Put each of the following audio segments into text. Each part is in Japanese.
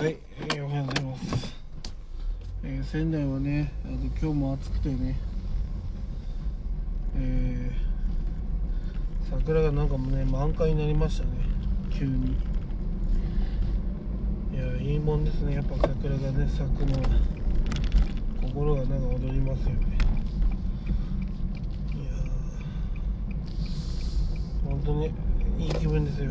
はい、えーおはようございます。えー仙台はね、あの今日も暑くてね、えー桜がなんかもね満開になりましたね、急に。いや、いいもんですね、やっぱ桜がね、咲くのは、心がなんか踊りますよね。いや、本当にいい気分ですよ。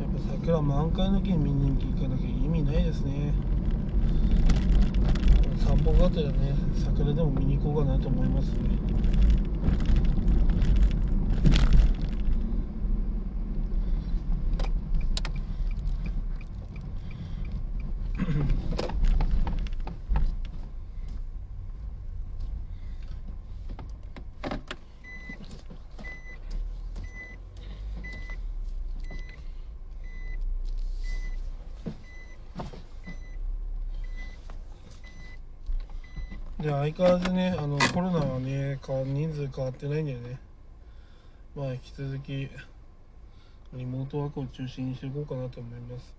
やっぱ桜満開の木に見に行かなきゃ意味ないですね。散歩がてらね桜でも見に行こうかなと思いますね。で相変わらずねあのコロナはね人数変わってないんだよね。まあ引き続きリモートワークを中心にしていこうかなと思います。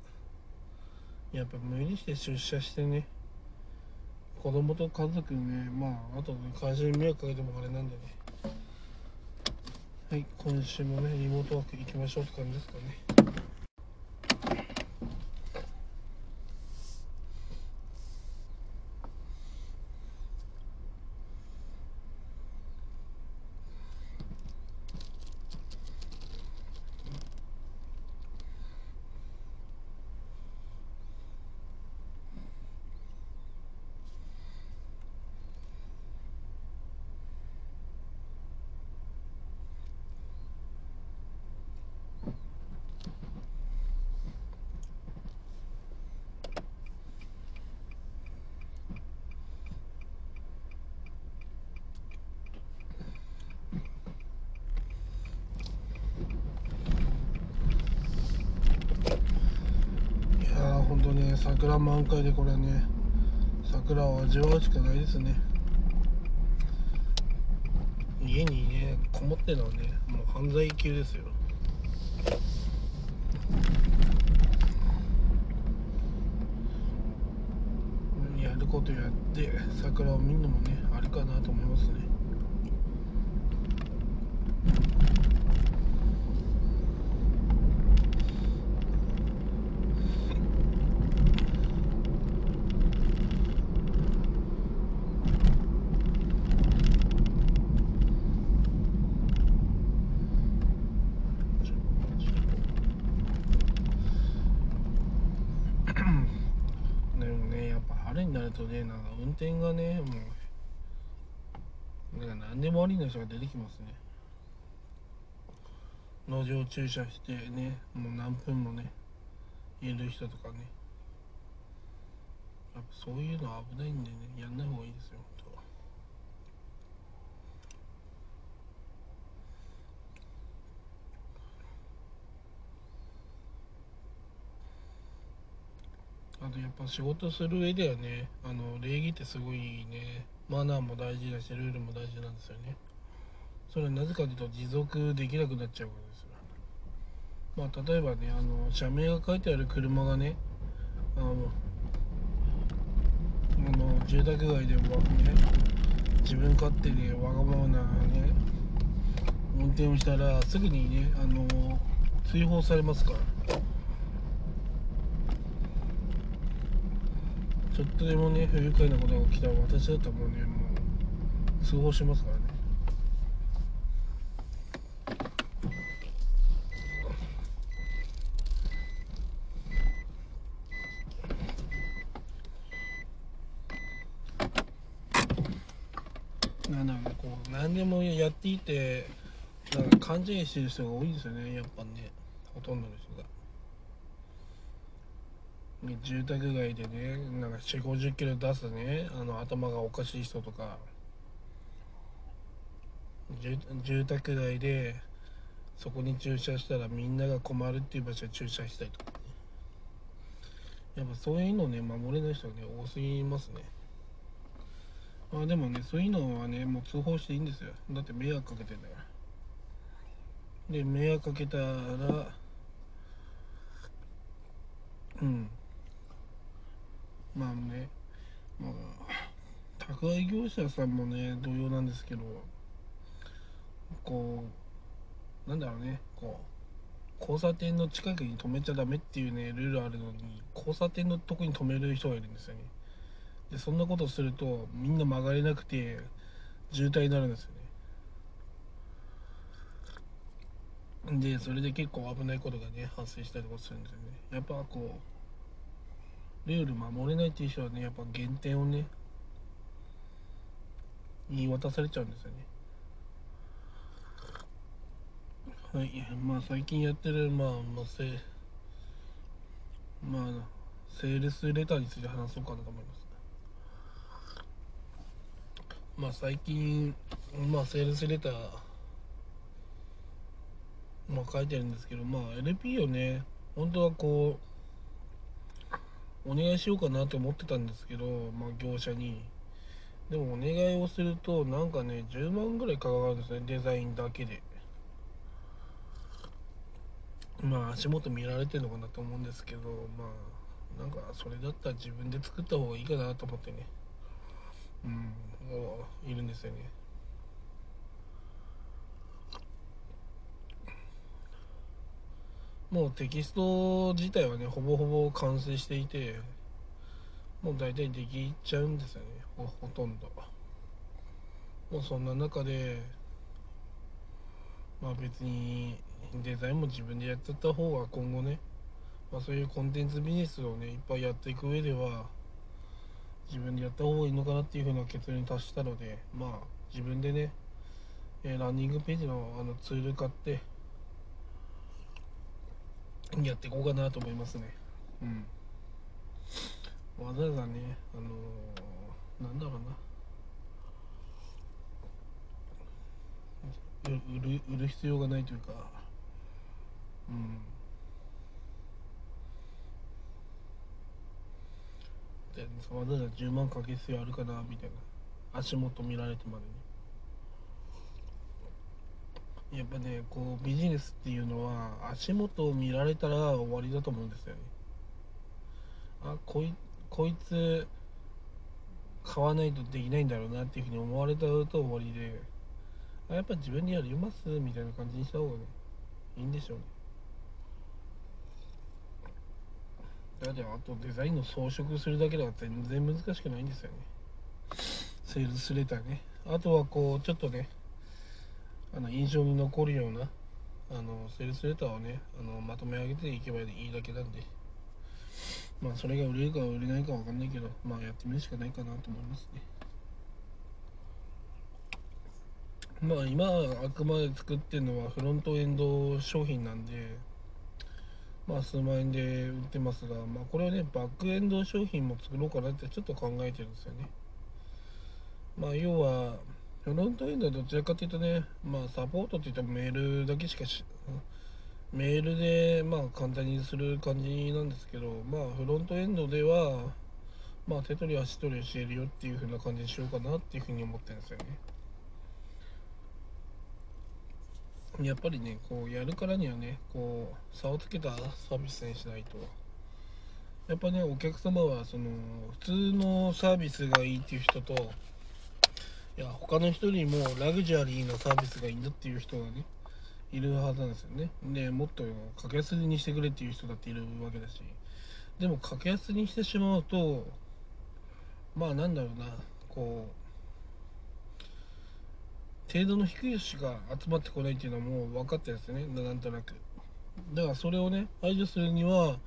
やっぱ無理して出社してね子供と家族にねまああとね会社に迷惑かけてもあれなんでね。はい今週もねリモートワーク行きましょうって感じですかねいやーほんと桜満開でこれね桜を味わうしかないですね。家にねこもってるのはねもう犯罪級ですよ。やることやって桜を見るのもねありかなと思いますねでもねやっぱ春になるとねなんか運転がねもうなんか何でも悪いの人が出てきますね。路上駐車してねもう何分もねいる人とかね。やっぱそういうのは危ないんでねやんない方がいいですよ。あとやっぱ仕事する上ではねあの礼儀ってすごいねマナーも大事だしルールも大事なんですよね。それはなぜかというと持続できなくなっちゃうからですよ。まあ例えばねあの社名が書いてある車がねあのあの住宅街ではね自分勝手でわがままなね運転をしたらすぐにねあの追放されますから。ちょっとでもね不愉快なことが起きたら私だったらもうねもう通報しますからねなんだろうねこう何でもやっていてなんか勘違いしてる人が多いんですよねやっぱねほとんどの人が。住宅街でねなんか4 5 0キロ出すねあの頭がおかしい人とか。住住宅街でそこに駐車したらみんなが困るっていう場所に駐車したりとかね。やっぱそういうのね守れない人がね多すぎますね。まあでもねそういうのはねもう通報していいんですよ。だって迷惑かけてんだから。で迷惑かけたらうん。まあね。まあ宅配業者さんもね同様なんですけどこうなんだろうね。こう交差点の近くに止めちゃダメっていうねルールあるのに交差点のとこに止める人がいるんですよね。でそんなことするとみんな曲がれなくて渋滞になるんですよね。でそれで結構危ないことがね発生したりとかするんですよね。やっぱこうルール守れないっていう人はねやっぱ減点をね言い渡されちゃうんですよね。はいまあ最近やってるまあまあせまあセールスレターについて話そうかなと思います。まあ最近まあセールスレターまあ書いてるんですけどまあ LP をね本当はこうお願いしようかなと思ってたんですけどまあ業者に。でもお願いをするとなんかね10万ぐらいかかるんですねデザインだけで。まあ足元見られてるのかなと思うんですけどまあなんかそれだったら自分で作った方がいいかなと思ってね。うんいるんですよね。もうテキスト自体はねほぼほぼ完成していてもう大体できちゃうんですよね。ほほとんど。もうそんな中でまあ別にデザインも自分でやってた方が今後ね、まあ、そういうコンテンツビジネスをねいっぱいやっていく上では自分でやった方がいいのかなっていうふうな結論に達したのでまあ自分でね、え、ランニングページのあのツール買ってやっていこうかなと思いますね。うん。わざわざねあのー、なんだろうな。売る売る必要がないというか。うん。でわざわざ10万かける必要あるかなみたいな。足元見られてまでにやっぱねこうビジネスっていうのは足元を見られたら終わりだと思うんですよね。あこいこいつ買わないとできないんだろうなっていうふうに思われたと終わりで。あやっぱ自分にやりますみたいな感じにした方がねいいんでしょうね。だってあとデザインの装飾するだけでは全然難しくないんですよね。セールスレターね。あとはこうちょっとねあの印象に残るようなあのセールスレターをねあのまとめ上げていけばいいだけなんで。まあそれが売れるか売れないかわかんないけどまあやってみるしかないかなと思いますね。まあ今あくまで作ってるのはフロントエンド商品なんでまあ数万円で売ってますが、まあ、これをねバックエンド商品も作ろうかなってちょっと考えてるんですよね。まあ要はフロントエンドはどちらかというとねまあサポートって言ってもメールだけしかしメールでまあ簡単にする感じなんですけどまあフロントエンドではまあ手取り足取り教えるよっていう風な感じにしようかなっていう風に思ってるんですよね。やっぱりねこうやるからにはねこう差をつけたサービスにしないと。やっぱねお客様はその普通のサービスがいいっていう人といや他の人にもラグジュアリーなサービスがいいんだっていう人がねいるはずなんですよね。でもっと格安にしてくれっていう人だっているわけだし。でも格安にしてしまうとまあなんだろうな。こう程度の低いしか集まってこないっていうのはもう分かってるんですね。なんとなく。だからそれをね排除するには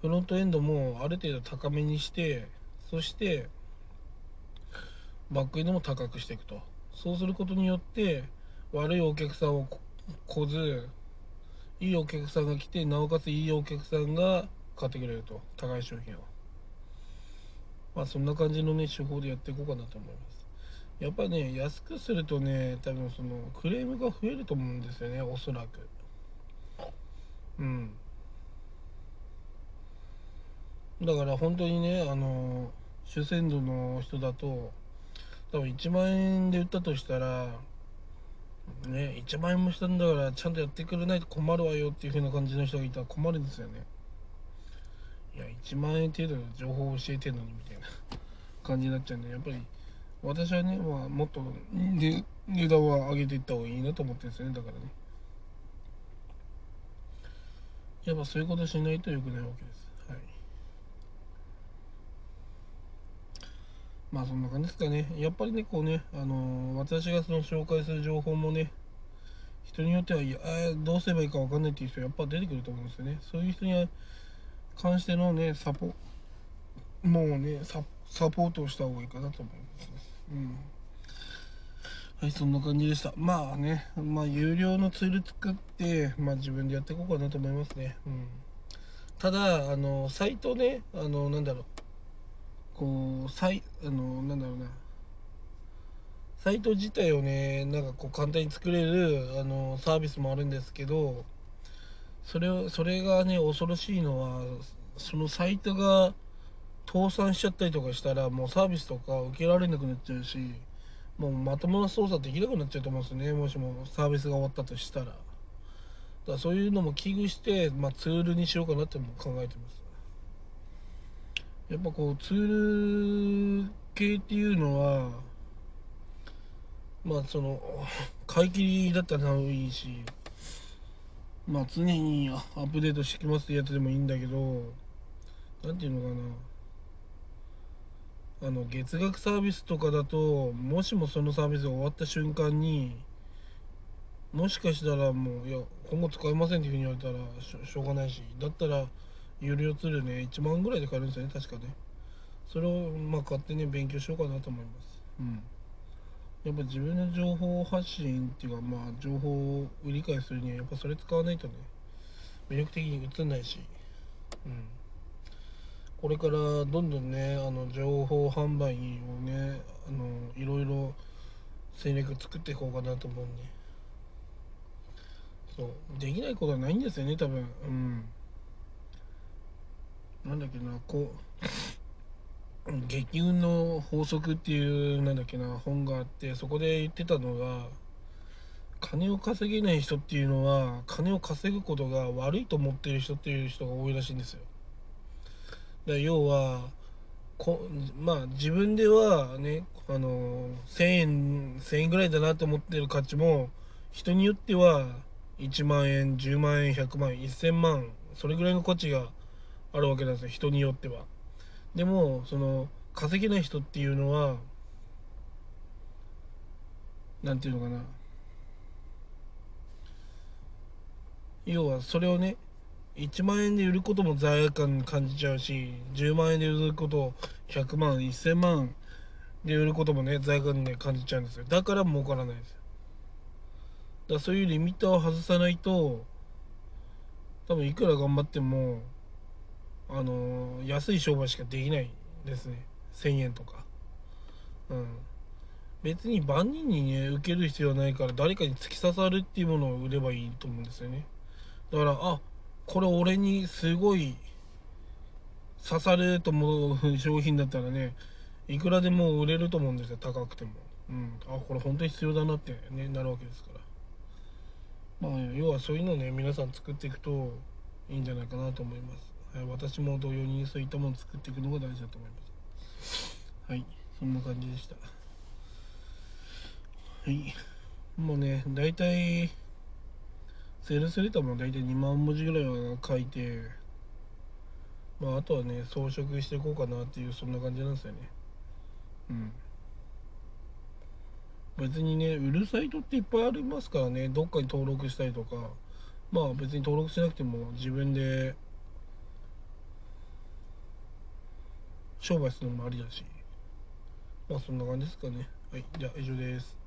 フロントエンドもある程度高めにしてそしてバックエンドも高くしていくと。そうすることによって悪いお客さんを来ずいいお客さんが来てなおかついいお客さんが買ってくれると。高い商品を。まあそんな感じのね手法でやっていこうかなと思います。やっぱね安くするとね多分そのクレームが増えると思うんですよねおそらく。うん。だから本当にねあの主戦度の人だと多分1万円で売ったとしたらね1万円もしたんだからちゃんとやってくれないと困るわよっていう風な感じの人がいたら困るんですよね。いや1万円程度の情報を教えてんのにみたいな感じになっちゃうんでやっぱり私はね、まあ、もっと値段は上げていった方がいいなと思ってるんですよねだからね。やっぱそういうことしないと良くないわけですはいまあそんな感じですかね。やっぱりねこうねあのー、私がその紹介する情報もね人によってはいやどうすればいいか分かんないっていう人やっぱ出てくると思うんですよね。そういう人に関してのねサポもうねサポートをした方がいいかなと思いますうん。はいそんな感じでした。まあねまあ有料のツール作ってまあ自分でやっていこうかなと思いますね。うん。ただあのサイトねあのなんだろう。こうサイあのなんだろうな。サイト自体をねなんかこう簡単に作れるあのサービスもあるんですけどそれをそれがね恐ろしいのはそのサイトが倒産しちゃったりとかしたらもうサービスとか受けられなくなっちゃうしもうまともな操作できなくなっちゃうと思うんですよね。もしもサービスが終わったとしたら。だからそういうのも危惧して、まあ、ツールにしようかなっても考えてます。やっぱこうツール系っていうのはまあその 買い切りだったらいいしまあ常にアップデートしてきますってやつでもいいんだけど何ていうのかな。あの月額サービスとかだともしもそのサービスが終わった瞬間にもしかしたらもういや今後使えませんっていうふうに言われたらしょうがないしだったら有料ツールね1万ぐらいで買えるんですよね確かね。それをまあ買ってね勉強しようかなと思います。うん。やっぱ自分の情報発信っていうかまあ情報を理解するにはやっぱそれ使わないとね魅力的に映んないし。うん。これからどんどんねあの情報販売をねあのいろいろ戦略作っていこうかなと思うんで。そうできないことはないんですよね多分。うんなんだっけなこう激運の法則っていうなんだっけな本があってそこで言ってたのが金を稼げない人っていうのは金を稼ぐことが悪いと思ってる人っていう人が多いらしいんですよ。だ要はこまあ自分ではねあの1000円1000円ぐらいだなと思ってる価値も人によっては1万円10万円100万円1000万それぐらいの価値があるわけなんですよ人によっては。でもその稼げない人っていうのは何て言うのかな。要はそれをね1万円で売ることも罪悪感感じちゃうし10万円で売ること100万1000万で売ることもね罪悪感で感じちゃうんですよ。だから儲からないですよ。だからそういうリミッターを外さないと多分いくら頑張ってもあの、安い商売しかできないですね。1000円とか。うん。別に万人にね受ける必要はないから誰かに突き刺さるっていうものを売ればいいと思うんですよね。だからあこれ俺にすごい刺さると思う商品だったらねいくらでも売れると思うんですよ。高くても。うん。あこれ本当に必要だなってねなるわけですから。まあ要はそういうのをね皆さん作っていくといいんじゃないかなと思います、私も同様にそういったものを作っていくのが大事だと思います。はいそんな感じでした。はい。もうね大体セールスレターも大体2万文字ぐらいは書いてまああとはね装飾していこうかなっていうそんな感じなんですよね。うん。別にね売るサイトっていっぱいありますからね。どっかに登録したりとか。まあ別に登録しなくても自分で商売するのもありだし。まあそんな感じですかね。はいじゃあ以上です。